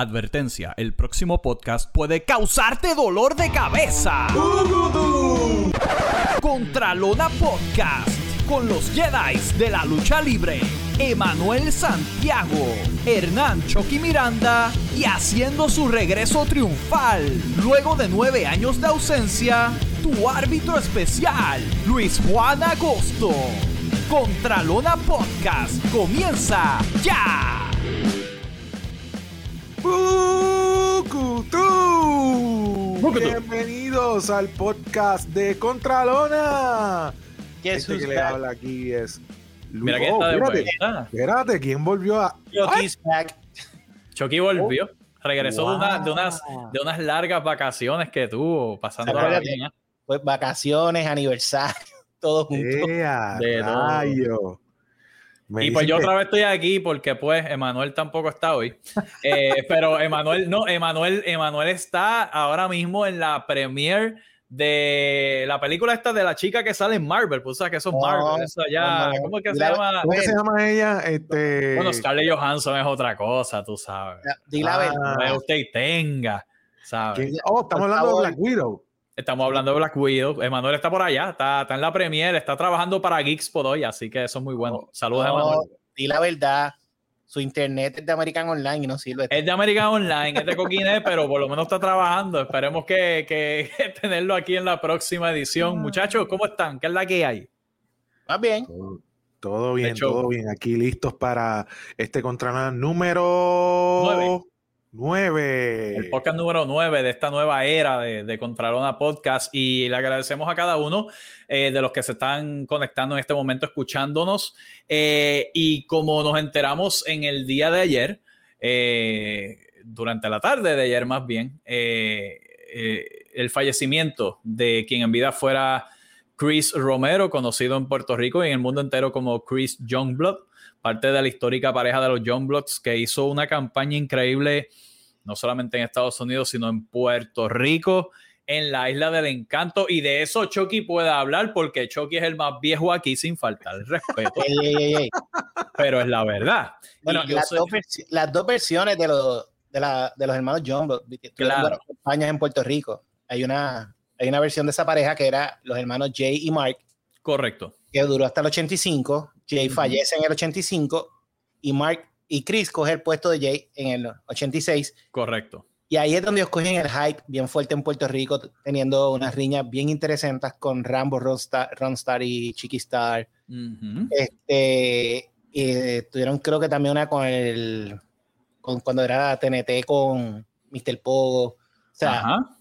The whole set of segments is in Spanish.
Advertencia, el próximo podcast puede causarte dolor de cabeza. Contralona Podcast con los Jedi de la lucha libre. Emanuel Santiago, Hernán Chucky Miranda y haciendo su regreso triunfal luego de nueve años de ausencia, tu árbitro especial, Luis Juan Agosto. Contralona Podcast comienza ya. ¡Bucutú! Bienvenidos al podcast de Contralona. ¿Quién Este que le habla aquí es Mira que Oh, está de espérate, vuelta. espérate, ¿quién volvió a...? Chucky's back. Chucky volvió. Regresó de, una- de unas, de unas largas vacaciones que tuvo, pasando bien. ¿eh? Pues vacaciones, aniversario, todo junto. ¡Ea, De todo. Me Y pues yo que- otra vez estoy aquí porque pues Emanuel tampoco está hoy. Eh, pero Emanuel, no, Emanuel, Emanuel está ahora mismo en la premiere de la película esta de la chica que sale en Marvel. Pues o sea que eso es Marvel, eso allá. no, no. ¿Cómo es que se llama? ¿Cómo que se llama ella? Este... Bueno, Scarlett Johansson es otra cosa, tú sabes. Di la Ah. verdad. Usted y tenga, ¿sabes? Oh, estamos hablando favor. de Black Widow. Estamos hablando de Black Widow. Emanuel está por allá, está, está en la premiere, está trabajando para Geeks por hoy, así que eso es muy bueno. Saludos, No, Emanuel. di la verdad. Su internet es de American Online y no sirve. Es de American Online, es de Coquinet, pero por lo menos está trabajando. Esperemos que, que tenerlo aquí en la próxima edición. Muchachos, ¿cómo están? ¿Qué es la que hay? Más bien. Todo, todo bien, todo bien. Aquí listos para este Contralona número... Nueve. Nueve. El podcast número 9 de esta nueva era de, de Contralona Podcast y le agradecemos a cada uno eh, de los que se están conectando en este momento, escuchándonos. Eh, y como nos enteramos en el día de ayer, eh, durante la tarde de ayer más bien, el fallecimiento de quien en vida fuera Chris Romero, conocido en Puerto Rico y en el mundo entero como Chris Youngblood, parte de la histórica pareja de los Youngbloods, que hizo una campaña increíble no solamente en Estados Unidos, sino en Puerto Rico, en la Isla del Encanto. Y de eso Chucky puede hablar porque Chucky es el más viejo aquí sin faltar el respeto, Ey, ey, ey, ey. pero es la verdad. Bueno, las, soy- dos versi- las dos versiones de los, de, la- de los hermanos John Block, tuvieron Claro. campañas en Puerto Rico. Hay una, hay una versión de esa pareja que era los hermanos Jay y Mark, Correcto. que duró hasta el 85. Jay Ujú. fallece en el 85 y Mark y Chris coge el puesto de Jay en el 86. Correcto. Y ahí es donde ellos cogen el hype bien fuerte en Puerto Rico, teniendo unas riñas bien interesantes con Rambo, Ronstar, Ronstar y Chiqui Star. Ujú. Este, y tuvieron creo que también una con el, con cuando era TNT con Mr. Pogo. O sea, Ajá.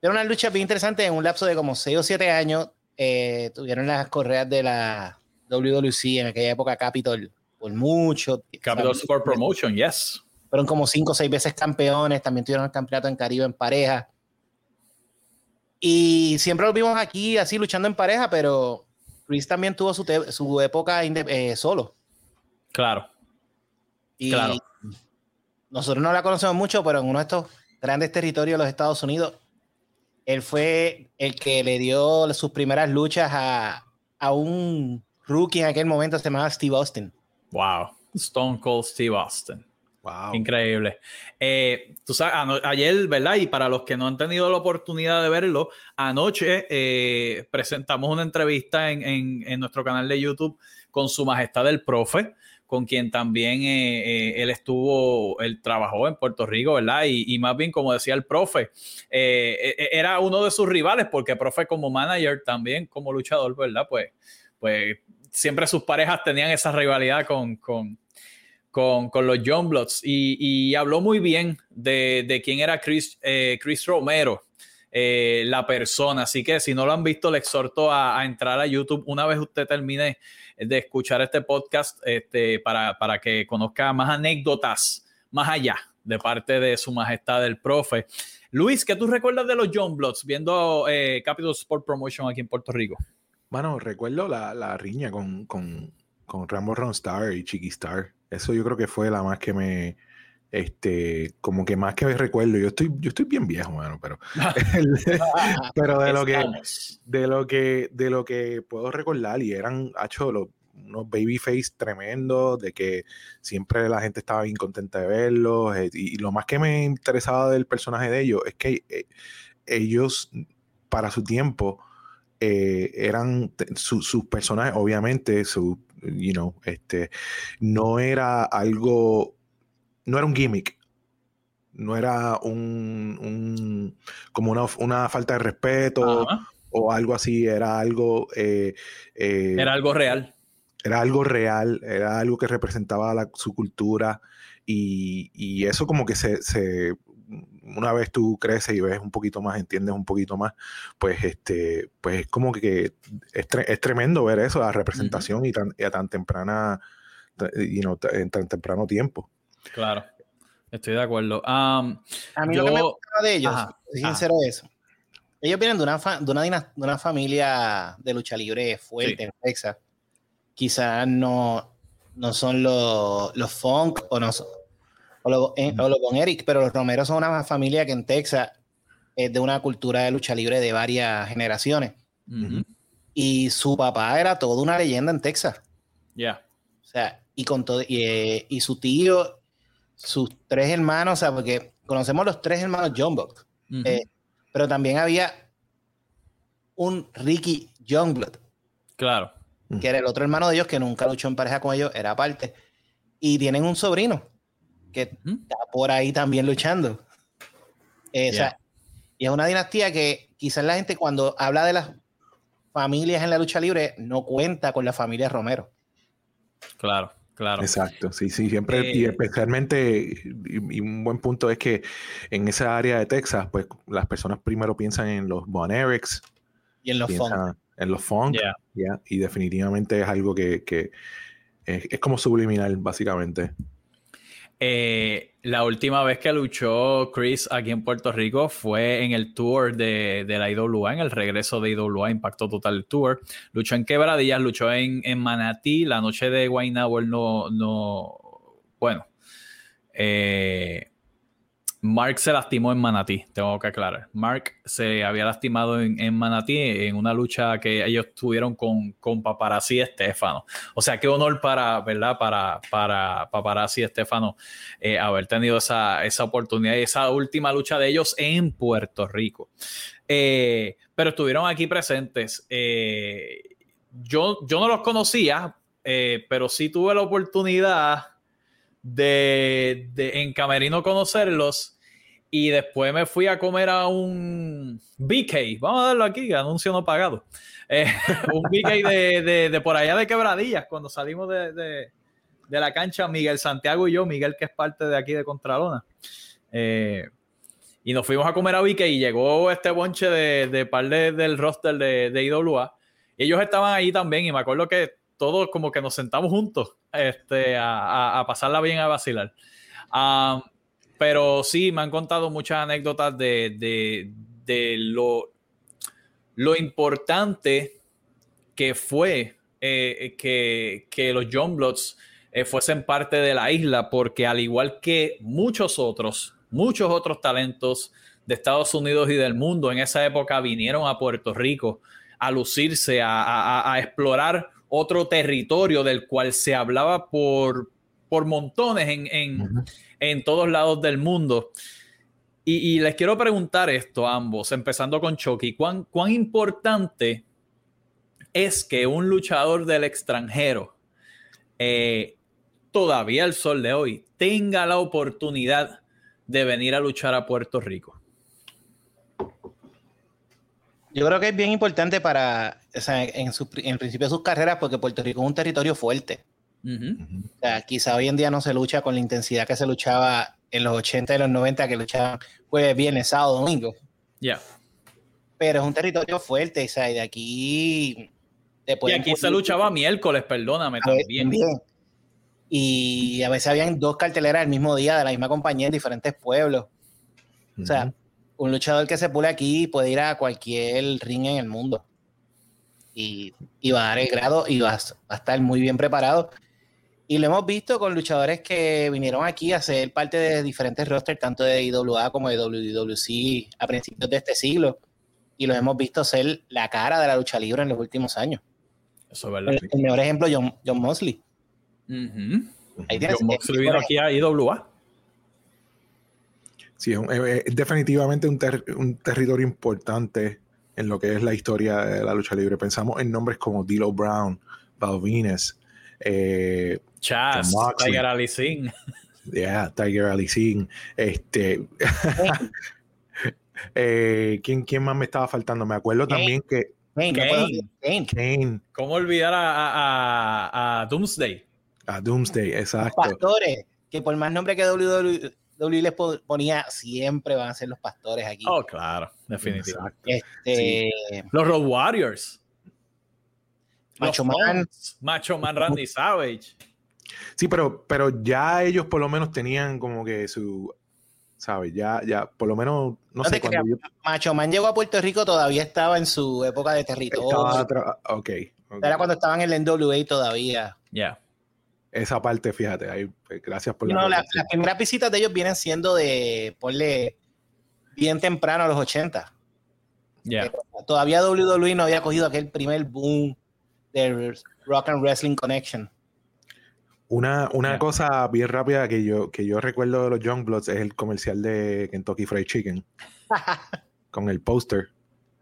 era una lucha bien interesante en un lapso de como 6 o 7 años. eh, tuvieron las correas de la WWC en aquella época Capitol por mucho. Sea, Sport Promotion, yes. Fueron como 5 o 6 veces campeones. También tuvieron el campeonato en Caribe en pareja. Y siempre los vimos aquí así luchando en pareja, pero Chris también tuvo su, su época eh, solo. Claro. Y Claro. nosotros no la conocemos mucho, pero en uno de estos grandes territorios de los Estados Unidos, él fue el que le dio sus primeras luchas a, a un rookie en aquel momento, se llamaba Steve Austin. Wow. Stone Cold Steve Austin. Wow. Increíble. Eh, tú sabes, ayer, ¿verdad? Y para los que no han tenido la oportunidad de verlo, anoche eh, presentamos una entrevista en, en- en nuestro canal de YouTube con su majestad el profe, con quien también eh, él estuvo, él trabajó en Puerto Rico, ¿verdad? Y, y más bien, como decía el profe, eh, eh, era uno de sus rivales, porque profe como manager también, como luchador, ¿verdad? Pues, pues siempre sus parejas tenían esa rivalidad con, con, con, los John Bloods y, habló muy bien de, de quién era Chris, eh, Chris Romero, eh, la persona. Así que si no lo han visto, le exhorto a, a entrar a YouTube una vez usted termine de escuchar este podcast este, para, para que conozca más anécdotas más allá de parte de su majestad el profe. Luis, ¿qué tú recuerdas de los John Bloods viendo eh, Capital Sport Promotion aquí en Puerto Rico? Bueno, recuerdo la, la riña con, con, con Rambo Ronstar y Chiqui Star. Eso yo creo que fue la más que me, este, como que más que me recuerdo. Yo estoy, yo estoy bien viejo, mano, pero, pero de lo que, de lo que, de lo que puedo recordar y eran, hecho, los unos babyface tremendos, de que siempre la gente estaba bien contenta de verlos. eh, y, y lo más que me interesaba del personaje de ellos es que eh, ellos, para su tiempo, eh, eran su- sus personajes, obviamente, su, you know, este, no era algo, no era un gimmick, no era un, un- como una, una falta de respeto Ajá. o algo así, era algo, eh, eh, Era algo real. era algo real, era algo que representaba la- su cultura y, y eso como que se, se- una vez tú creces y ves un poquito más, entiendes un poquito más, pues este, pues es como que es, tre- es tremendo ver eso, la representación y, tan, y a tan temprana, you know, en tan temprano tiempo. Claro. Estoy de acuerdo. Um, A mí Yo- lo que me gustaba de ellos, Ajá, ajá. sincero de eso. Ellos vienen de una, fa- de, una de una familia de lucha libre fuerte Sí. en Texas. Quizás no, no son los, los Funk o, no son- o, eh, o los Von Eric, pero los Romeros son una familia que en Texas es de una cultura de lucha libre de varias generaciones. Y su papá era toda una leyenda en Texas. Ya. O sea, y con todo, y, eh, y su tío, sus tres hermanos, o sea, porque conocemos los tres hermanos John Buck. Ujú. Eh, pero también había un Ricky Youngblood, claro. que era el otro hermano de ellos que nunca luchó en pareja con ellos, era aparte. Y tienen un sobrino que está por ahí también luchando. Eh, o sea, y es una dinastía que quizás la gente cuando habla de las familias en la lucha libre no cuenta con la familia Romero. Claro. Claro. Exacto, sí, sí, siempre, y Eh, especialmente, y, y un buen punto es que en esa área de Texas, pues las personas primero piensan en los Von Erics, Y en los fondos. en los funk, Ya. ya, y definitivamente es algo que, que es, es como subliminal, básicamente. Eh, la última vez que luchó Chris aquí en Puerto Rico fue en el tour de, de la IWA, en el regreso de IWA Impacto Total Tour. Luchó en Quebradillas, luchó en, en Manatí, la noche de Guaynabo no, no, bueno, eh, Mark se lastimó en Manatí, tengo que aclarar. Mark se había lastimado en, en Manatí en una lucha que ellos tuvieron con, con Paparazzi Estefano. O sea, qué honor para, ¿verdad? Para, para Paparazzi Estefano eh, haber tenido esa, esa oportunidad y esa última lucha de ellos en Puerto Rico. Eh, pero estuvieron aquí presentes. Eh, yo, yo no los conocía, pero sí tuve la oportunidad de, de en Camerino conocerlos y después me fui a comer a un BK, vamos a darlo aquí, anuncio no pagado, Eh, un BK de, de- de por allá de Quebradillas, cuando salimos de, de- la cancha, Miguel Santiago y yo, Miguel que es parte de aquí de Contralona. Eh, y nos fuimos a comer a BK y llegó este bonche de, de par de- del roster de, de IWA. Ellos estaban ahí también y me acuerdo que todos como que nos sentamos juntos este, a, pasarla bien, a vacilar. Pero sí, me han contado muchas anécdotas de, de- lo, lo importante que fue eh, que, que los John Bloods eh, fuesen parte de la isla, porque al igual que muchos otros, muchos otros talentos de Estados Unidos y del mundo en esa época vinieron a Puerto Rico a lucirse, a explorar otro territorio del cual se hablaba por, por montones en, en- en todos lados del mundo. Y, y les quiero preguntar esto a ambos, empezando con Chucky, ¿cuán, cuán importante es que un luchador del extranjero, eh, todavía el sol de hoy, tenga la oportunidad de venir a luchar a Puerto Rico? Yo creo que es bien importante para, o sea, en, su- en el principio de sus carreras, porque Puerto Rico es un territorio fuerte. O sea, quizá hoy en día no se lucha con la intensidad que se luchaba en los 80 y los 90, que luchaban jueves, viernes, sábado, domingo. Ya. Pero es un territorio fuerte, o sea, y de aquí... te Y aquí se luchaba miércoles, perdóname también. también. Y a veces habían dos carteleras el mismo día de la misma compañía en diferentes pueblos. O sea. Un luchador que se pule aquí puede ir a cualquier ring en el mundo. Y, y va a dar el grado y va a, va a estar muy bien preparado. Y lo hemos visto con luchadores que vinieron aquí a ser parte de diferentes rosters, tanto de IWA como de WWC a principios de este siglo. Y los hemos visto ser la cara de la lucha libre en los últimos años. Eso es verdad. El, el mejor ejemplo, John, John Mosley. Ahí tienes- John Moxley vino aquí a IWA. Sí, es, un- es- definitivamente un, ter- un territorio importante en lo que es la historia de la lucha libre. Pensamos en nombres como D'Lo Brown, Val Venus, eh, Chas. Tiger Ali Singh. yeah, Tiger Ali Singh, este, eh, ¿quién, ¿quién más me estaba faltando? Me acuerdo Kane. también que Kane, no Kane. Kane. Kane, ¿Cómo olvidar a, a- a- a Doomsday? a Doomsday, Los exacto. pastores, que por más nombre que WWE WWE les po- ponía, siempre van a ser los pastores aquí. Oh, claro, definitivamente. Este, Los Road Warriors. Macho Los Man. Macho Man Randy Savage. Sí, pero, pero ya ellos por lo menos tenían como que su, ¿sabes? Ya, ya, por lo menos, no, No sé, te cuando yo Macho Man llegó a Puerto Rico, todavía estaba en su época de territorio. estaba, ok, ok. Era cuando estaban en la NWA todavía. Yeah. Esa parte, fíjate, ahí, pues, gracias por la no, la- las primeras visitas de ellos vienen siendo de, ponle, bien temprano a los 80. Yeah. Todavía WWE no había cogido aquel primer boom de Rock and Wrestling Connection. Una, una Ya. cosa bien rápida que yo, que yo recuerdo de los Youngbloods es el comercial de Kentucky Fried Chicken con el póster.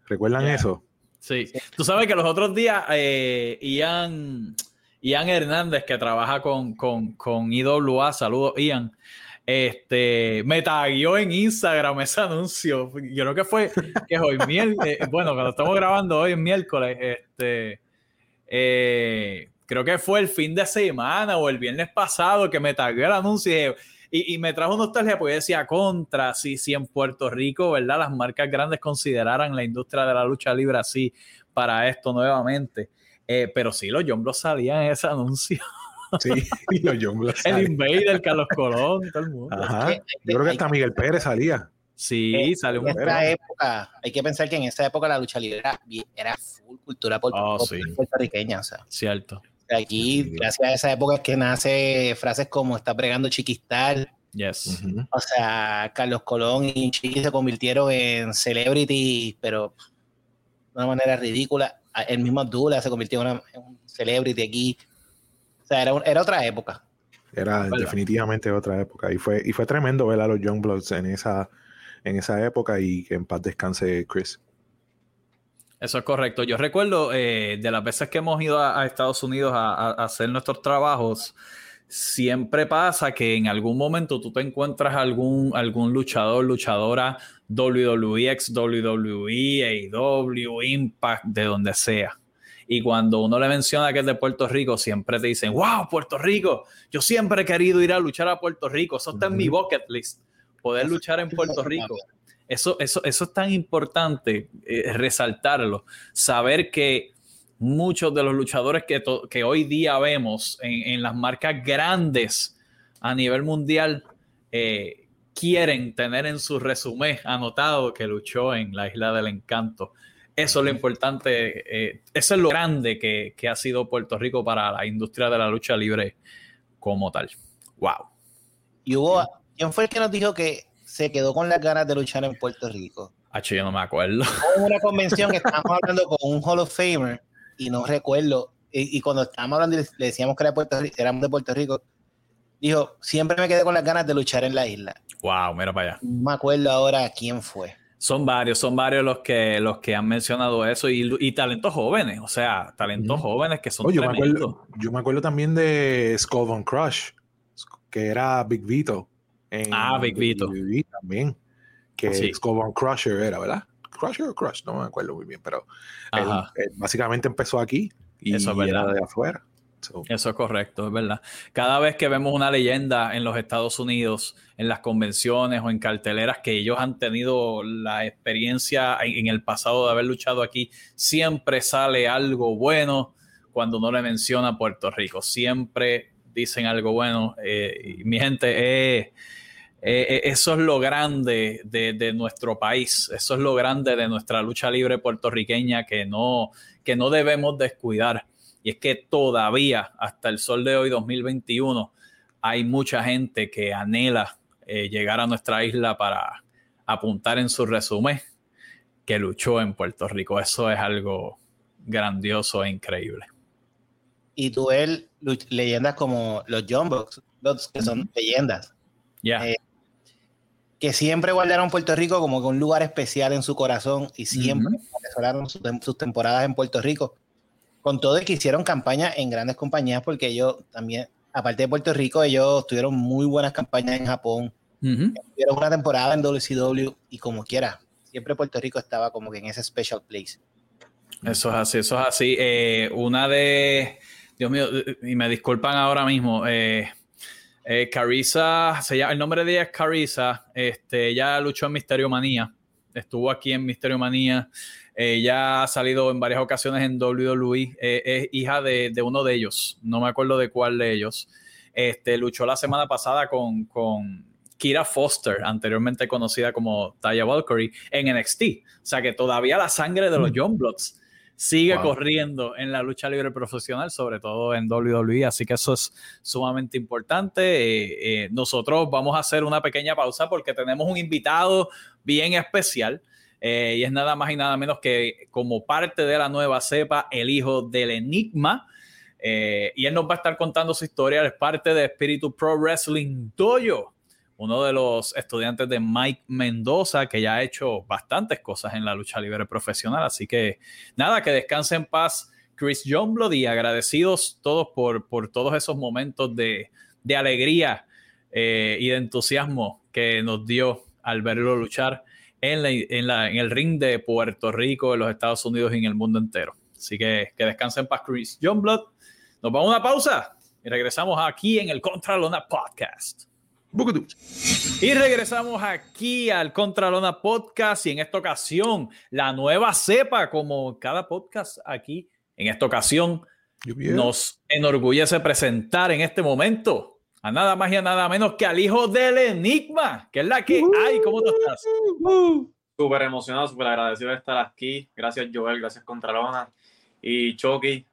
¿Recuerdan Ya. eso? Sí. Tú sabes que los otros días eh, Ian, Ian Hernández, que trabaja con, con, con IWA, saludos Ian, este, me taguió en Instagram ese anuncio. Yo creo que fue que hoy, miel- eh, bueno, cuando estamos grabando hoy es miércoles, este, eh, creo que fue el fin de semana o el viernes pasado que me taguió el anuncio y, y, me trajo nostalgia porque decía contra, si, si en Puerto Rico, ¿verdad? Las marcas grandes consideraran la industria de la lucha libre así para esto nuevamente. Eh, pero sí, los John Bros salían en ese anuncio. Sí, y los Youngbloods. El. Invader, Carlos Colón, todo el mundo. Ajá. Es que- Yo creo que hasta Miguel Pérez salía. Sí, Eh, salió en un esta época, hay que pensar que en esa época la lucha libre era, era full cultura puerto- Oh, sí. puertorriqueña. O sea, Cierto. aquí, Sí. gracias a esa época es que nace frases como está pregando Chiquistar. Yes. O sea, Carlos Colón y Chiqui se convirtieron en celebrity, pero de una manera ridícula. El mismo Abdullah se convirtió en, una- en un celebrity aquí. O sea, era, un- era otra época. Era ¿Verdad? definitivamente otra época. Y fue, y fue tremendo ver a los Youngbloods en esa, en esa época y que en paz descanse Chris. Eso es correcto. Yo recuerdo eh, de las veces que hemos ido a, a Estados Unidos a, a- a hacer nuestros trabajos, siempre pasa que en algún momento tú te encuentras algún, algún luchador, luchadora WWE, ex WWE, AEW, Impact, de donde sea. Y cuando uno le menciona que es de Puerto Rico, siempre te dicen, wow, Puerto Rico, yo siempre he querido ir a luchar a Puerto Rico, eso está en mi bucket list, poder luchar en Puerto Rico. Eso, eso, eso es tan importante eh, resaltarlo, saber que muchos de los luchadores que, que hoy día vemos en, en las marcas grandes a nivel mundial eh, quieren tener en su resumen anotado que luchó en la Isla del Encanto. Eso es lo importante, eh, eso es lo grande que, que ha sido Puerto Rico para la industria de la lucha libre como tal. Wow. Y hubo, ¿quién fue el que nos dijo que se quedó con las ganas de luchar en Puerto Rico? H, yo no me acuerdo. Hubo una convención que estábamos hablando con un Hall of Famer y no recuerdo. Y, y cuando estábamos hablando y le, le decíamos que era Puerto Rico, éramos de Puerto Rico, dijo, siempre me quedé con las ganas de luchar en la isla. Wow, mira para allá. No me acuerdo ahora quién fue. Son varios, son varios los que, los que han mencionado eso y, y talentos jóvenes, o sea, talentos jóvenes que son Oh, yo, me acuerdo, yo me acuerdo también de Skull Von Crush, que era Big Vito. en Ah, Big Vito. También. Que Sí. Skull Von Crusher era, ¿verdad? Crusher o Crush, no me acuerdo muy bien, pero él, Ajá. él básicamente empezó aquí y Eso es verdad. era de afuera. So, Eso es correcto, es verdad. Cada vez que vemos una leyenda en los Estados Unidos, en las convenciones o en carteleras que ellos han tenido la experiencia en, el pasado de haber luchado aquí, siempre sale algo bueno cuando uno le menciona Puerto Rico. Siempre dicen algo bueno. Eh, y mi gente, eh, eh, eh, eso es lo grande de, de nuestro país. Eso es lo grande de nuestra lucha libre puertorriqueña que no, que no debemos descuidar. Y es que todavía, hasta el sol de hoy, 2021, hay mucha gente que anhela eh, llegar a nuestra isla para apuntar en su resumen que luchó en Puerto Rico. Eso es algo grandioso e increíble. y tú ves leyendas como los John que son leyendas. Ya. Eh, que siempre guardaron Puerto Rico como que un lugar especial en su corazón y siempre atesoraron sus, sus, temporadas en Puerto Rico. Con todo y que hicieron campaña en grandes compañías, porque ellos también, aparte de Puerto Rico, ellos tuvieron muy buenas campañas en Japón. Tuvieron una temporada en WCW y como quiera, siempre Puerto Rico estaba como que en ese special place. Eso es así, eso es así. Eh, una de, Dios mío, y me disculpan ahora mismo, eh, eh, Carissa, se llama, el nombre de ella es Carissa. Este, ella luchó en Misterio Manía. Estuvo aquí en Misterio Manía. Ella ha salido en varias ocasiones en WWE. Eh, es hija de, de, uno de ellos. No me acuerdo de cuál de ellos. Este, luchó la semana pasada con, con Kira Foster, anteriormente conocida como Taya Valkyrie, en NXT. O sea que todavía la sangre de los John Bloods sigue wow. corriendo en la lucha libre profesional, sobre todo en WWE, así que eso es sumamente importante. Eh, eh, nosotros vamos a hacer una pequeña pausa porque tenemos un invitado bien especial eh, y es nada más y nada menos que como parte de la nueva cepa, el hijo del enigma. y él nos va a estar contando su historia, es parte de Espíritu Pro Wrestling Dojo uno de los estudiantes de Mike Mendoza, que ya ha hecho bastantes cosas en la lucha libre profesional. Así que nada, que descanse en paz Chris Youngblood y agradecidos todos por, por todos esos momentos de, de alegría eh, y de entusiasmo que nos dio al verlo luchar en, la, en, la, en, el ring de Puerto Rico, en los Estados Unidos y en el mundo entero. Así que que descanse en paz Chris Youngblood. Nos vamos a una pausa y regresamos aquí en el Contralona Podcast. Y regresamos aquí al Contralona Podcast y en esta ocasión la nueva cepa como cada podcast aquí en esta ocasión nos enorgullece presentar en este momento a nada más y a nada menos que al hijo del enigma, que es la que hay. ¿Cómo tú estás? Súper emocionado, súper agradecido de estar aquí. Gracias Joel, gracias Contralona y Chucky.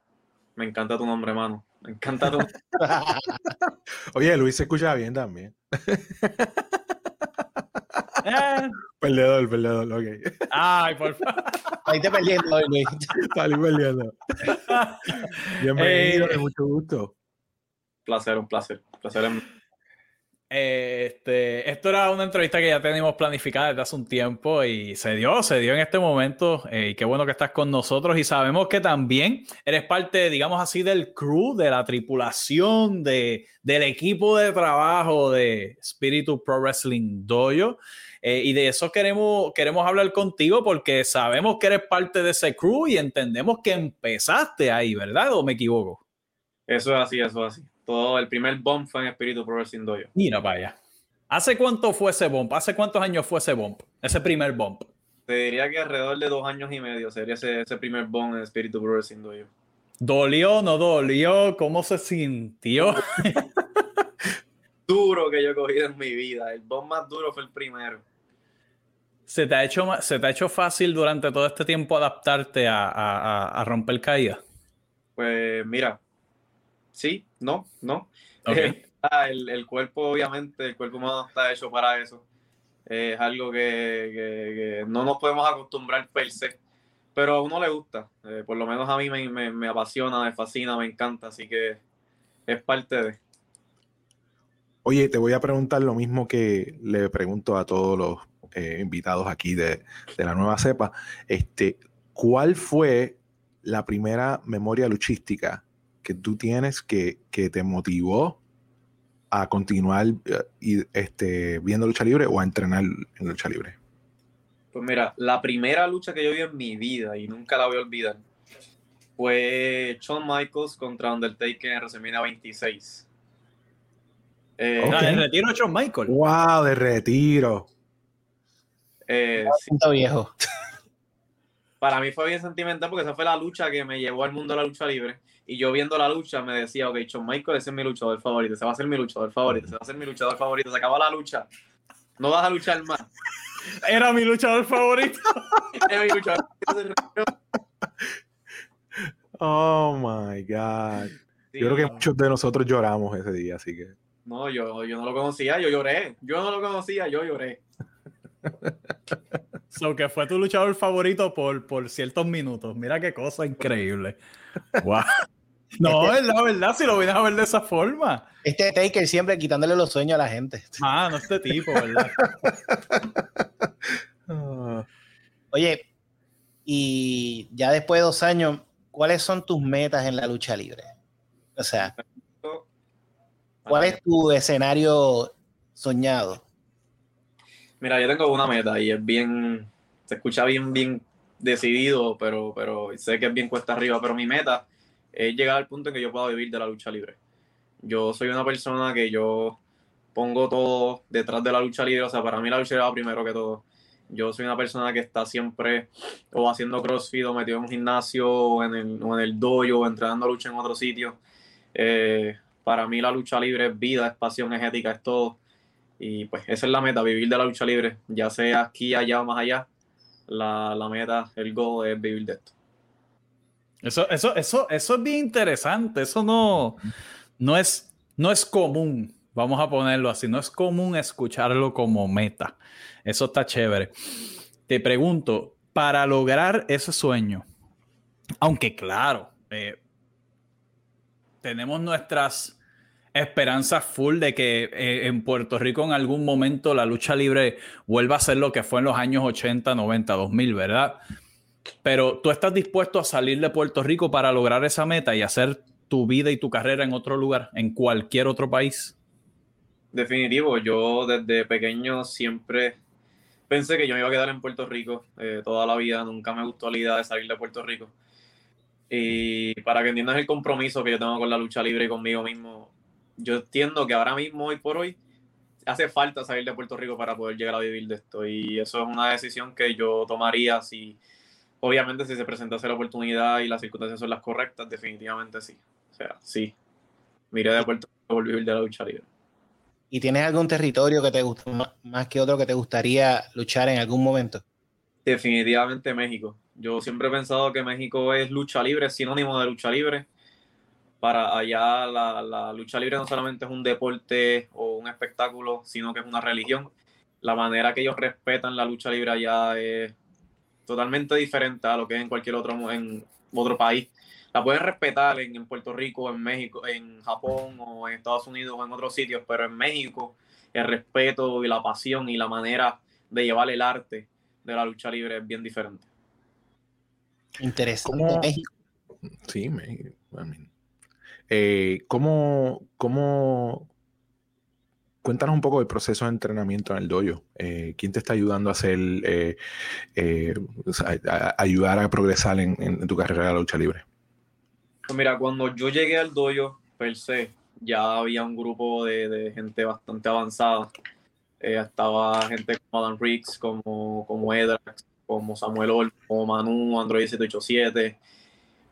Me encanta tu nombre, hermano. Me encanta tu. Oye, Luis se escucha bien también. Eh. Perdedor, perdedor, ok. Ay, por favor. Ahí te perdiendo hoy, Luis. Salí perdiendo. Bienvenido, eh, mucho gusto. Placer, un placer. placer este, esto era una entrevista que ya teníamos planificada desde hace un tiempo y se dio, se dio en este momento. Eh, y qué bueno que estás con nosotros. Y sabemos que también eres parte, digamos así, del crew, de la tripulación, de, del equipo de trabajo de Spiritu Pro Wrestling Dojo. Eh, y de eso queremos, queremos hablar contigo porque sabemos que eres parte de ese crew y entendemos que empezaste ahí, ¿verdad? ¿O me equivoco? Eso es así, eso es así todo el primer bump fue en Espíritu Pro Wrestling Dojo. Mira, vaya. ¿Hace cuánto fue ese bump? ¿Hace cuántos años fue ese bump? Ese primer bump. Te diría que alrededor de dos años y medio sería ese, ese primer bump en Espíritu Pro Wrestling Dojo. ¿Dolió no dolió? ¿Cómo se sintió? duro que yo he cogido en mi vida. El bump más duro fue el primero. ¿Se te ha hecho, se te ha hecho fácil durante todo este tiempo adaptarte a, a, a romper caída? Pues mira, sí, no, no. Okay. el, el, cuerpo, obviamente, el cuerpo humano está hecho para eso. Eh, es algo que, que, que, no nos podemos acostumbrar per se, pero a uno le gusta. Eh, por lo menos a mí me, me, me, apasiona, me fascina, me encanta, así que es parte de. Oye, te voy a preguntar lo mismo que le pregunto a todos los eh, invitados aquí de, de la nueva cepa. Este, ¿Cuál fue la primera memoria luchística que tú tienes que, que te motivó a continuar y, este, viendo lucha libre o a entrenar en lucha libre? Pues mira, la primera lucha que yo vi en mi vida y nunca la voy a olvidar fue Shawn Michaels contra Undertaker en WrestleMania 26. Eh, okay. ¿De retiro Shawn Michaels? ¡Wow! De retiro. Eh, viejo. Para mí fue bien sentimental porque esa fue la lucha que me llevó al mundo de la lucha libre. Y yo viendo la lucha me decía, ok, Shawn Michaels ese es mi luchador favorito, ese va a ser mi luchador favorito, ese va a ser mi luchador favorito. Se acabó la lucha. No vas a luchar más. Era mi luchador favorito. Era mi luchador Oh my God. Sí, yo creo que no. muchos de nosotros lloramos ese día, así que. No, yo, yo no lo conocía, yo lloré. Yo no lo conocía, yo lloré. So que fue tu luchador favorito por, por ciertos minutos. Mira qué cosa increíble. Wow. No, es la verdad, si lo vienes a ver de esa forma. Este Taker siempre quitándole los sueños a la gente. Ah, no este tipo, ¿verdad? Oye, y ya después de dos años, ¿cuáles son tus metas en la lucha libre? O sea, ¿cuál es tu escenario soñado? Mira, yo tengo una meta y es bien, se escucha bien, bien decidido, pero, pero sé que es bien cuesta arriba, pero mi meta es llegar al punto en que yo pueda vivir de la lucha libre. Yo soy una persona que yo pongo todo detrás de la lucha libre, o sea, para mí la lucha libre va primero que todo. Yo soy una persona que está siempre o haciendo crossfit o metido en un gimnasio o en el, o dojo o entrenando lucha en otro sitio. Eh, para mí la lucha libre es vida, es pasión, es ética, es todo. Y pues esa es la meta, vivir de la lucha libre, ya sea aquí, allá o más allá. La, la meta, el goal es vivir de esto. Eso, eso, eso, eso es bien interesante. Eso no, no, es, no es común, vamos a ponerlo así. No es común escucharlo como meta. Eso está chévere. Te pregunto, para lograr ese sueño, aunque claro, eh, tenemos nuestras esperanza full de que eh, en Puerto Rico en algún momento la lucha libre vuelva a ser lo que fue en los años 80, 90, 2000, ¿verdad? Pero tú estás dispuesto a salir de Puerto Rico para lograr esa meta y hacer tu vida y tu carrera en otro lugar, en cualquier otro país. Definitivo, yo desde pequeño siempre pensé que yo me iba a quedar en Puerto Rico eh, toda la vida, nunca me gustó la idea de salir de Puerto Rico. Y para que entiendas el compromiso que yo tengo con la lucha libre y conmigo mismo, yo entiendo que ahora mismo, hoy por hoy, hace falta salir de Puerto Rico para poder llegar a vivir de esto. Y eso es una decisión que yo tomaría si, obviamente, si se presentase la oportunidad y las circunstancias son las correctas, definitivamente sí. O sea, sí. Miré de Puerto Rico por vivir de la lucha libre. ¿Y tienes algún territorio que te gusta más que otro que te gustaría luchar en algún momento? Definitivamente México. Yo siempre he pensado que México es lucha libre, sinónimo de lucha libre para allá la, lucha libre no solamente es un deporte o un espectáculo, sino que es una religión. La manera que ellos respetan la lucha libre allá es totalmente diferente a lo que es en cualquier otro, en otro país. La pueden respetar en, Puerto Rico, en México, en Japón o en Estados Unidos o en otros sitios, pero en México el respeto y la pasión y la manera de llevar el arte de la lucha libre es bien diferente. Interesante. México. Sí, México. Eh, ¿cómo, ¿Cómo cuéntanos un poco del proceso de entrenamiento en el dojo. Eh, ¿Quién te está ayudando a hacer, eh, ayudar a progresar en, tu carrera de lucha libre? Pues mira, cuando yo llegué al dojo, per se, ya había un grupo de, gente bastante avanzada. estaba gente como Adam Riggs, como, como Edrax, como Samuel Ol, como Manu, Android 787.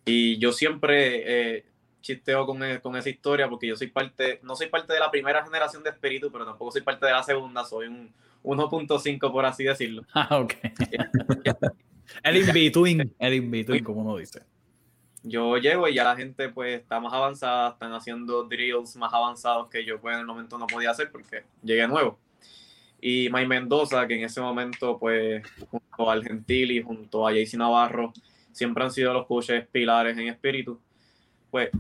Y yo siempre chisteo con, e, con, esa historia porque yo soy parte, no soy parte de la primera generación de espíritu, pero tampoco soy parte de la segunda, soy un 1.5 por así decirlo. Ah, ok. el in-between, el in-between, como uno dice. Yo llego y ya la gente pues está más avanzada, están haciendo drills más avanzados que yo pues en el momento no podía hacer porque llegué nuevo. Y May Mendoza, que en ese momento pues junto al Gentili, junto a Jaycee Navarro, siempre han sido los coaches pilares en espíritu, pues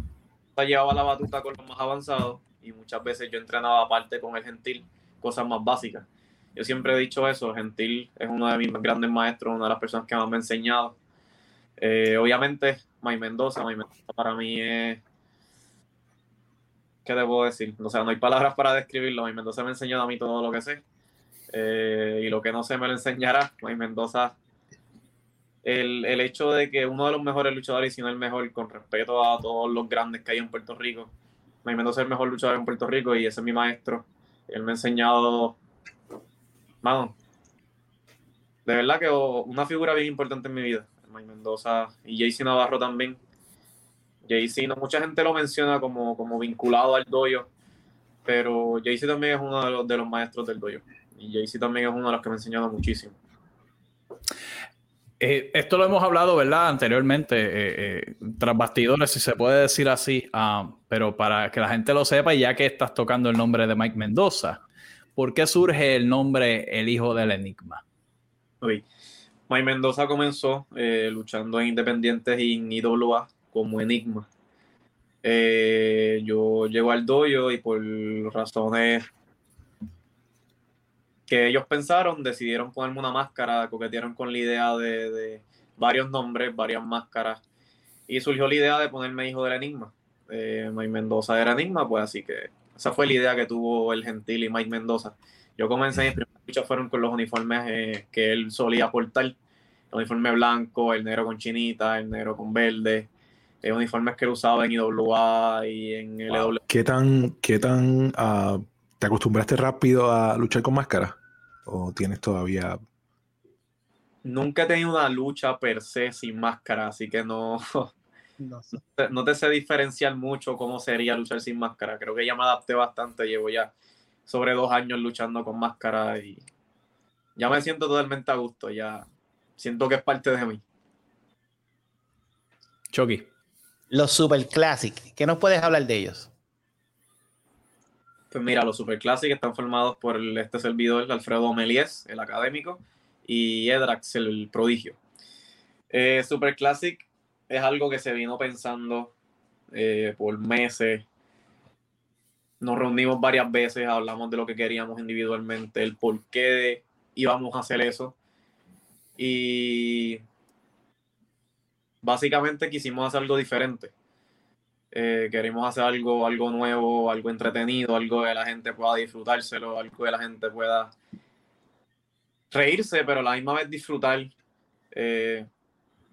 llevaba la batuta con los más avanzados y muchas veces yo entrenaba aparte con el Gentil, cosas más básicas. Yo siempre he dicho eso, Gentil es uno de mis grandes maestros, una de las personas que más me ha enseñado. Eh, obviamente, May Mendoza, May Mendoza para mí es... ¿Qué debo decir? O sea, no hay palabras para describirlo. May Mendoza me ha enseñado a mí todo lo que sé. Eh, y lo que no sé me lo enseñará. May Mendoza el, el, hecho de que uno de los mejores luchadores, y si no el mejor, con respeto a todos los grandes que hay en Puerto Rico, me Mendoza es el mejor luchador en Puerto Rico y ese es mi maestro. Él me ha enseñado, mano, de verdad que una figura bien importante en mi vida, May Mendoza y JC Navarro también. JC, no mucha gente lo menciona como, como vinculado al doyo, pero JC también es uno de los, de los maestros del doyo. Y JC también es uno de los que me ha enseñado muchísimo. Eh, esto lo hemos hablado, ¿verdad? Anteriormente, eh, eh, tras bastidores, si se puede decir así, ah, pero para que la gente lo sepa, ya que estás tocando el nombre de Mike Mendoza, ¿por qué surge el nombre El Hijo del Enigma? Mike Mendoza comenzó luchando en Independientes y en IWA como Enigma. Eh, yo llego al dojo y por razones que ellos pensaron, decidieron ponerme una máscara, coquetearon con la idea de, de varios nombres, varias máscaras, y surgió la idea de ponerme hijo del enigma. Eh, Mike Mendoza era enigma, pues así que esa fue la idea que tuvo el gentil y Mike Mendoza. Yo comencé, mis primeras luchas fueron con los uniformes eh, que él solía portar, el uniforme blanco, el negro con chinita, el negro con verde, eh, uniformes que él usaba en IWA y en LW. ¿Qué tan, qué tan ah, te acostumbraste rápido a luchar con máscara? ¿O tienes todavía Nunca he tenido una lucha per se sin máscara, así que no, no, te sé diferenciar mucho cómo sería luchar sin máscara. Creo que ya me adapté bastante, llevo ya sobre dos años luchando con máscara y ya me siento totalmente a gusto, ya siento que es parte de mí. Chucky. Los Super Classic, ¿qué nos puedes hablar de ellos? Pues mira, los Super Classic están formados por este servidor, Alfredo Melies, el académico, y Edrax, el prodigio. Eh, Super Classic es algo que se vino pensando eh, por meses. Nos reunimos varias veces, hablamos de lo que queríamos individualmente, el por qué íbamos a hacer eso. Y básicamente quisimos hacer algo diferente. Eh, queremos hacer algo, algo nuevo, algo entretenido, algo que la gente pueda disfrutárselo, algo que la gente pueda reírse, pero a la misma vez disfrutar. Eh,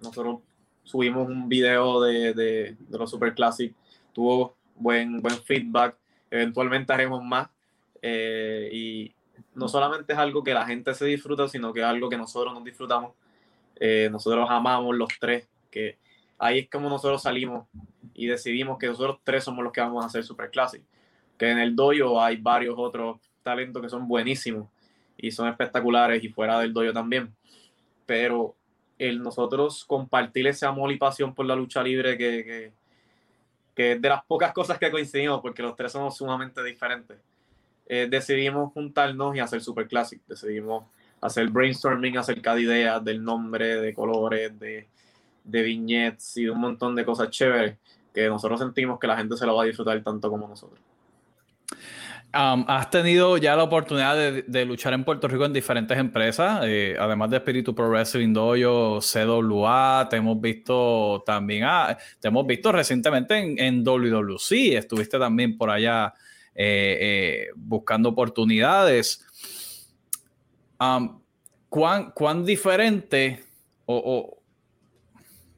nosotros subimos un video de, de, los Super Classic, tuvo buen, buen feedback, eventualmente haremos más. Eh, y no solamente es algo que la gente se disfruta, sino que es algo que nosotros nos disfrutamos. Nosotros amamos los tres, que ahí es como nosotros salimos y decidimos que nosotros tres somos los que vamos a hacer Super Classic. Que en el dojo hay varios otros talentos que son buenísimos y son espectaculares y fuera del dojo también. Pero el nosotros compartir ese amor y pasión por la lucha libre que, que, es de las pocas cosas que coincidimos porque los tres somos sumamente diferentes. Eh, decidimos juntarnos y hacer Super Classic. Decidimos hacer brainstorming acerca de ideas, del nombre, de colores, de, de vignettes y de un montón de cosas chéveres que nosotros sentimos que la gente se lo va a disfrutar tanto como nosotros. Has tenido ya la oportunidad de, luchar en Puerto Rico en diferentes empresas, eh, además de Espíritu Pro Wrestling Dojo, CWA, te hemos visto también, ah, te hemos visto recientemente en, en WWC, estuviste también por allá eh, eh, buscando oportunidades. ¿cuán, ¿Cuán diferente o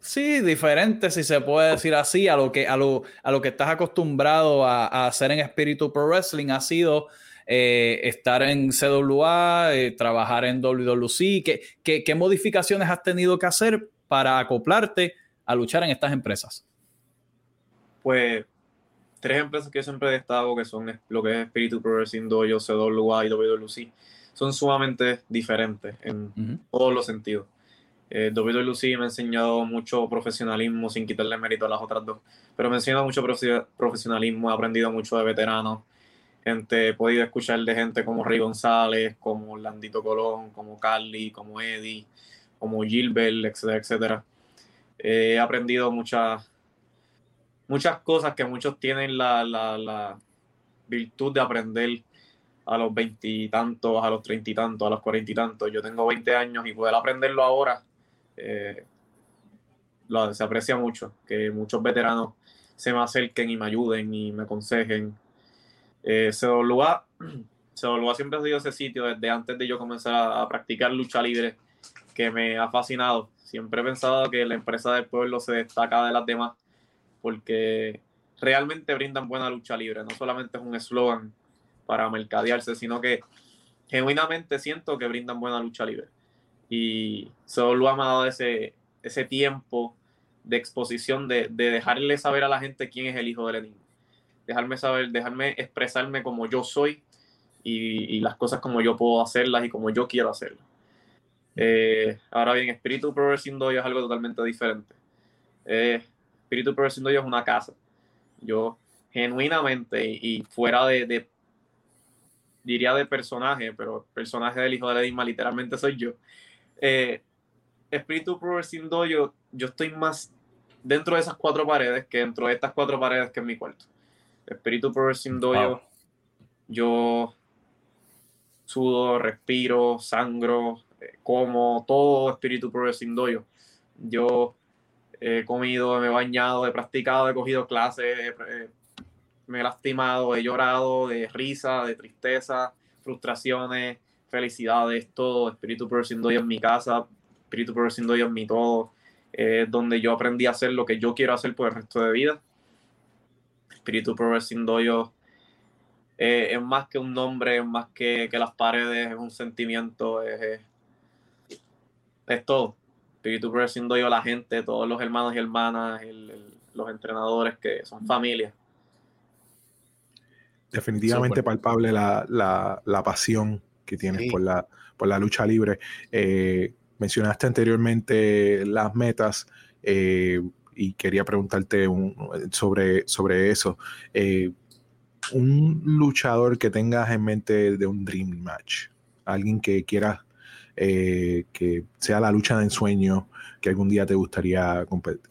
Sí, diferente, si se puede decir así, a lo que, a lo, a lo que estás acostumbrado a, hacer en Espíritu Pro Wrestling ha sido eh, estar en CWA, eh, trabajar en WWC. ¿Qué, ¿Qué, qué, modificaciones has tenido que hacer para acoplarte a luchar en estas empresas? Pues tres empresas que yo siempre destaco, que son lo que es Espíritu Pro Wrestling Dojo, CWA y WWC, son sumamente diferentes en todos los sentidos. Eh, WWE me ha enseñado mucho profesionalismo sin quitarle mérito a las otras dos, pero me ha enseñado mucho profesionalismo, he aprendido mucho de veteranos, he podido escuchar de gente como Rey González, como Landito Colón, como Carly, como Eddie, como Gilbert, etcétera, etcétera. Eh, he aprendido muchas, muchas cosas que muchos tienen la, la, la virtud de aprender a los veintitantos, a los treinta y tantos, a los cuarenta y tantos. Yo tengo 20 años y poder aprenderlo ahora eh, lo, se aprecia mucho que muchos veteranos se me acerquen y me ayuden y me aconsejen. Eh, CWA, siempre ha sido ese sitio desde antes de yo comenzar a, practicar lucha libre que me ha fascinado. Siempre he pensado que la empresa del pueblo se destaca de las demás porque realmente brindan buena lucha libre. No solamente es un eslogan para mercadearse, sino que genuinamente siento que brindan buena lucha libre y solo ha dado ese, ese tiempo de exposición, de, de, dejarle saber a la gente quién es el hijo del enigma. Dejarme saber, dejarme expresarme como yo soy y, las cosas como yo puedo hacerlas y como yo quiero hacerlas. Eh, ahora bien, Espíritu Progressing Dojo es algo totalmente diferente. Eh, Espíritu Progressing Dojo es una casa. Yo genuinamente y, fuera de, de, diría de personaje, pero personaje del hijo del enigma literalmente soy yo. Eh, Espíritu Pro Wrestling Dojo, yo estoy más dentro de esas cuatro paredes, que dentro de estas cuatro paredes que es mi cuarto. Espíritu Pro Wrestling Dojo, Wow. yo sudo, respiro, sangro, eh, como todo Espíritu Pro Wrestling Dojo. Yo he comido, me he bañado, he practicado, he cogido clases, eh, me he lastimado, he llorado de risa, de tristeza, frustraciones, felicidades, todo. Espíritu Pro Wrestling Dojo en mi casa, Espíritu Pro Wrestling Dojo en mi todo. Es donde yo aprendí a hacer lo que yo quiero hacer por el resto de vida. Espíritu Pro Wrestling Dojo eh, es más que un nombre, es más que, que las paredes, es un sentimiento, es, es, es todo. Espíritu Pro Wrestling Dojo, la gente, todos los hermanos y hermanas, el- el- los entrenadores que son familia. Definitivamente palpable la, la- la pasión que tienes Sí. por, la, por la lucha libre. Eh, mencionaste anteriormente las metas eh, y quería preguntarte un- sobre, sobre eso. Eh, un luchador que tengas en mente de un Dream Match, alguien que quieras eh, que sea la lucha de ensueño que algún día te gustaría competir.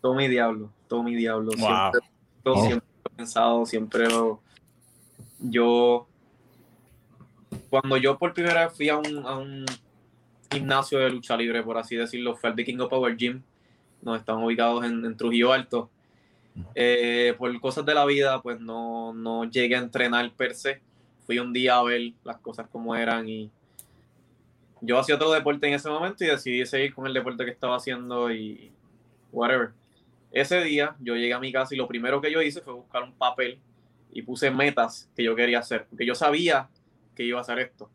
Todo mi diablo, todo mi diablo. Wow. Siempre, yo Oh. siempre lo he pensado, siempre lo- yo cuando yo por primera vez fui a un, a un gimnasio de lucha libre, por así decirlo, fue King of Power Gym, donde estaban ubicados en, en Trujillo Alto. Eh, por cosas de la vida, pues no, no llegué a entrenar per se. Fui un día a ver las cosas como eran y yo hacía otro deporte en ese momento y decidí seguir con el deporte que estaba haciendo y whatever. Ese día yo llegué a mi casa y lo primero que yo hice fue buscar un papel y puse metas que yo quería hacer, porque yo sabía que iba a hacer esto.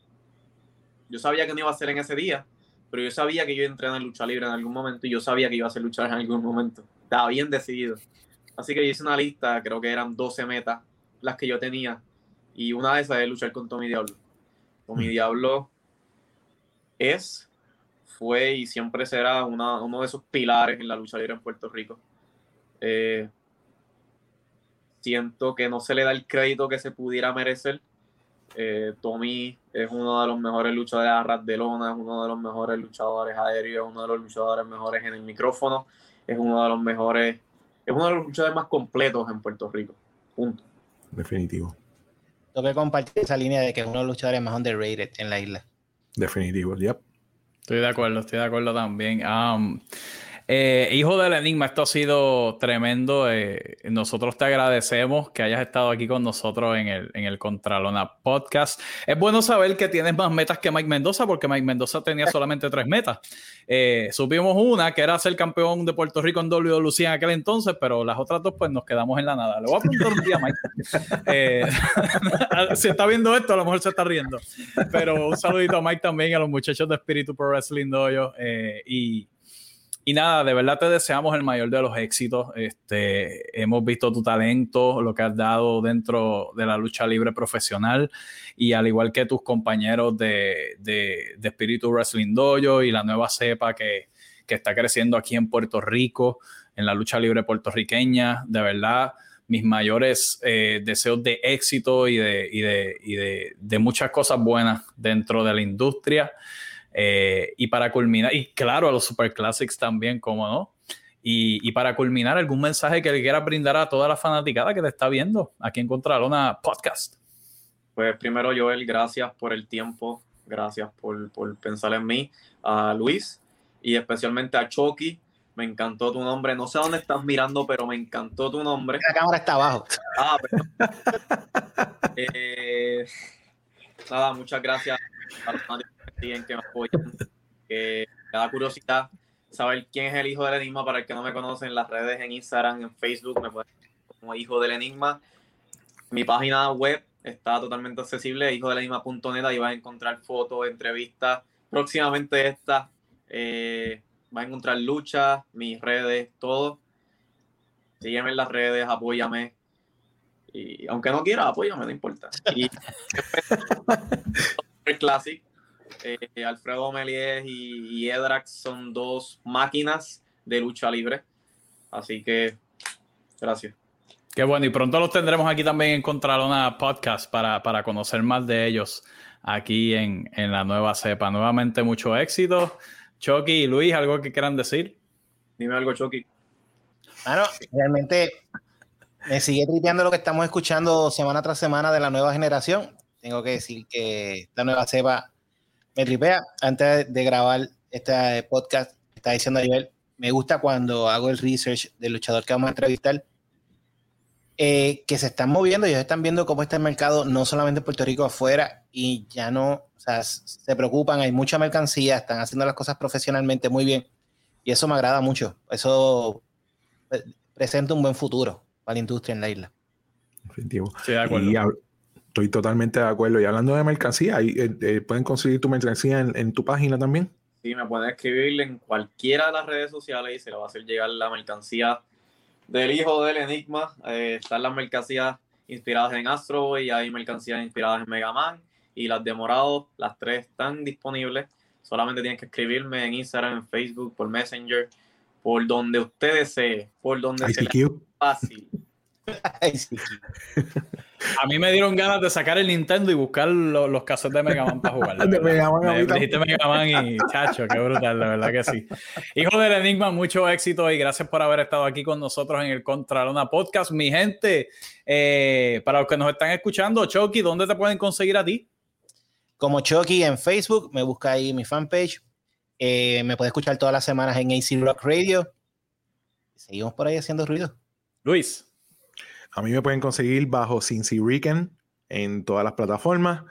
Yo sabía que no iba a hacer en ese día, pero yo sabía que yo iba a entrenar lucha libre en algún momento y yo sabía que iba a hacer luchar en algún momento. Estaba bien decidido. Así que yo hice una lista, creo que eran 12 metas las que yo tenía y una de esas es luchar con Tommy Diablo. Tommy Mm. Diablo es, fue y siempre será una- uno de esos pilares en la lucha libre en Puerto Rico. Eh, siento que no se le da el crédito que se pudiera merecer. Eh, Tommy es uno de los mejores luchadores a ras de lona, es uno de los mejores luchadores aéreos, es uno de los luchadores mejores en el micrófono, es uno de los mejores, es uno de los luchadores más completos en Puerto Rico. Punto. Definitivo. Tengo que compartir esa línea de que es uno de los luchadores más underrated en la isla. Definitivo. Yep. Estoy de acuerdo, estoy de acuerdo también. Am, eh, hijo del Enigma, esto ha sido tremendo. eh, nosotros te agradecemos que hayas estado aquí con nosotros en el, en el Contralona Podcast. Es bueno saber que tienes más metas que Mike Mendoza, porque Mike Mendoza tenía solamente tres metas. Eh, supimos una, que era ser campeón de Puerto Rico en WWC en aquel entonces, pero las otras dos, pues nos quedamos en la nada. Le voy a preguntar un día Mike. Eh, si está viendo esto, a lo mejor se está riendo. Pero un saludito a Mike también, a los muchachos de Espíritu Pro Wrestling Dojo. eh, y, y nada, de verdad te deseamos el mayor de los éxitos. Este, hemos visto tu talento, lo que has dado dentro de la lucha libre profesional. Y al igual que tus compañeros de, de, de Espíritu Wrestling Dojo y la nueva cepa que, que está creciendo aquí en Puerto Rico, en la lucha libre puertorriqueña, de verdad mis mayores eh, deseos de éxito y, de, y, de, y de, de, muchas cosas buenas dentro de la industria. Eh, y para culminar, y claro, a los Super Classics también, como no. Y, y, para culminar, algún mensaje que le quieras brindar a toda la fanaticada que te está viendo aquí en Contralona Podcast. Pues primero, Joel, gracias por el tiempo, gracias por, por pensar en mí, a Luis y especialmente a Chucky, me encantó tu nombre. No sé dónde estás mirando, pero me encantó tu nombre. La cámara está abajo. Ah, pero... eh, nada, muchas gracias a los siguen, que me apoyan. Que me da curiosidad saber quién es el hijo del enigma. Para el que no me conoce en las redes, en Instagram, en Facebook, me pueden como hijo del enigma. Mi página web está totalmente accesible, hijodelenigma.net. Ahí vas a encontrar fotos, entrevistas. Próximamente esta. Eh, vas a encontrar luchas, mis redes, todo. Sígueme en las redes, apóyame. Y aunque no quiera, apóyame, no importa. Y el Classic, eh, Alfredo Melies y, y Edrax son dos máquinas de lucha libre. Así que, gracias. Qué bueno, y pronto los tendremos aquí también en Contralona Podcast para, para conocer más de ellos aquí en, en la nueva cepa. Nuevamente, mucho éxito. Chucky y Luis, ¿algo que quieran decir? Dime algo, Chucky. Bueno, realmente me sigue tripeando lo que estamos escuchando semana tras semana de la nueva generación. Tengo que decir que la nueva cepa me tripea. Antes de grabar este podcast, está diciendo a nivel, me gusta cuando hago el research del luchador que vamos a entrevistar, eh, que se están moviendo, ellos están viendo cómo está el mercado, no solamente en Puerto Rico, afuera, y ya no, o sea, se preocupan, hay mucha mercancía, están haciendo las cosas profesionalmente muy bien, y eso me agrada mucho. Eso eh, presenta un buen futuro para la industria en la isla. Definitivo. Sí, de acuerdo. Estoy totalmente de acuerdo. Y hablando de mercancía, eh, ¿pueden conseguir tu mercancía en, tu página también? Sí, me pueden escribir en cualquiera de las redes sociales y se le va a hacer llegar la mercancía del hijo del Enigma. Eh, están las mercancías inspiradas en Astro Boy, hay mercancías inspiradas en Mega Man y las de Morado, las tres están disponibles. Solamente tienen que escribirme en Instagram, en Facebook, por Messenger por donde usted desee, por donde sea fácil. A mí me dieron ganas de sacar el Nintendo y buscar los casos de Mega Man para jugar. de Mega Man, me dijiste Mega Man y chacho, qué brutal, la verdad que sí. Hijo del Enigma, mucho éxito y gracias por haber estado aquí con nosotros en el Contralona Podcast. Mi gente, eh, para los que nos están escuchando, Chucky, ¿dónde te pueden conseguir a ti? Como Chucky en Facebook, me busca ahí mi fanpage, eh, me puede escuchar todas las semanas en AC Rock Radio. Seguimos por ahí haciendo ruido. Luis. A mí me pueden conseguir bajo Cincy Rican en todas las plataformas.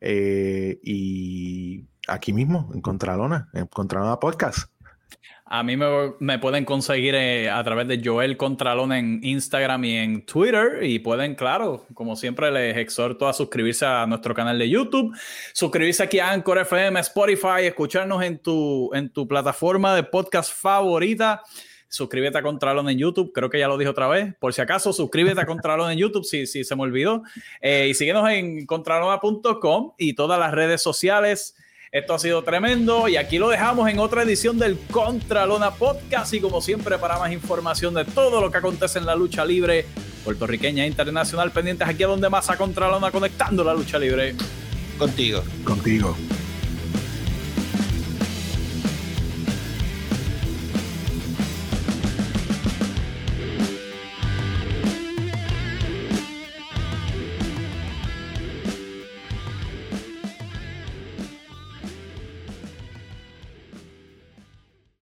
Eh, y aquí mismo, en Contralona, en Contralona Podcast. A mí me, pueden conseguir eh, a través de Joel Contralón en Instagram y en Twitter. Y pueden, claro, como siempre, les exhorto a suscribirse a nuestro canal de YouTube, suscribirse aquí a Anchor FM, Spotify, escucharnos en tu, en tu plataforma de podcast favorita. Suscríbete a Contralón en YouTube, creo que ya lo dije otra vez. Por si acaso, suscríbete a Contralón en YouTube si, si se me olvidó. Eh, y síguenos en contralona.com y todas las redes sociales. Esto ha sido tremendo y aquí lo dejamos en otra edición del Contralona Podcast y como siempre para más información de todo lo que acontece en la lucha libre puertorriqueña e internacional pendientes aquí a donde más a Contralona conectando la lucha libre. Contigo. Contigo.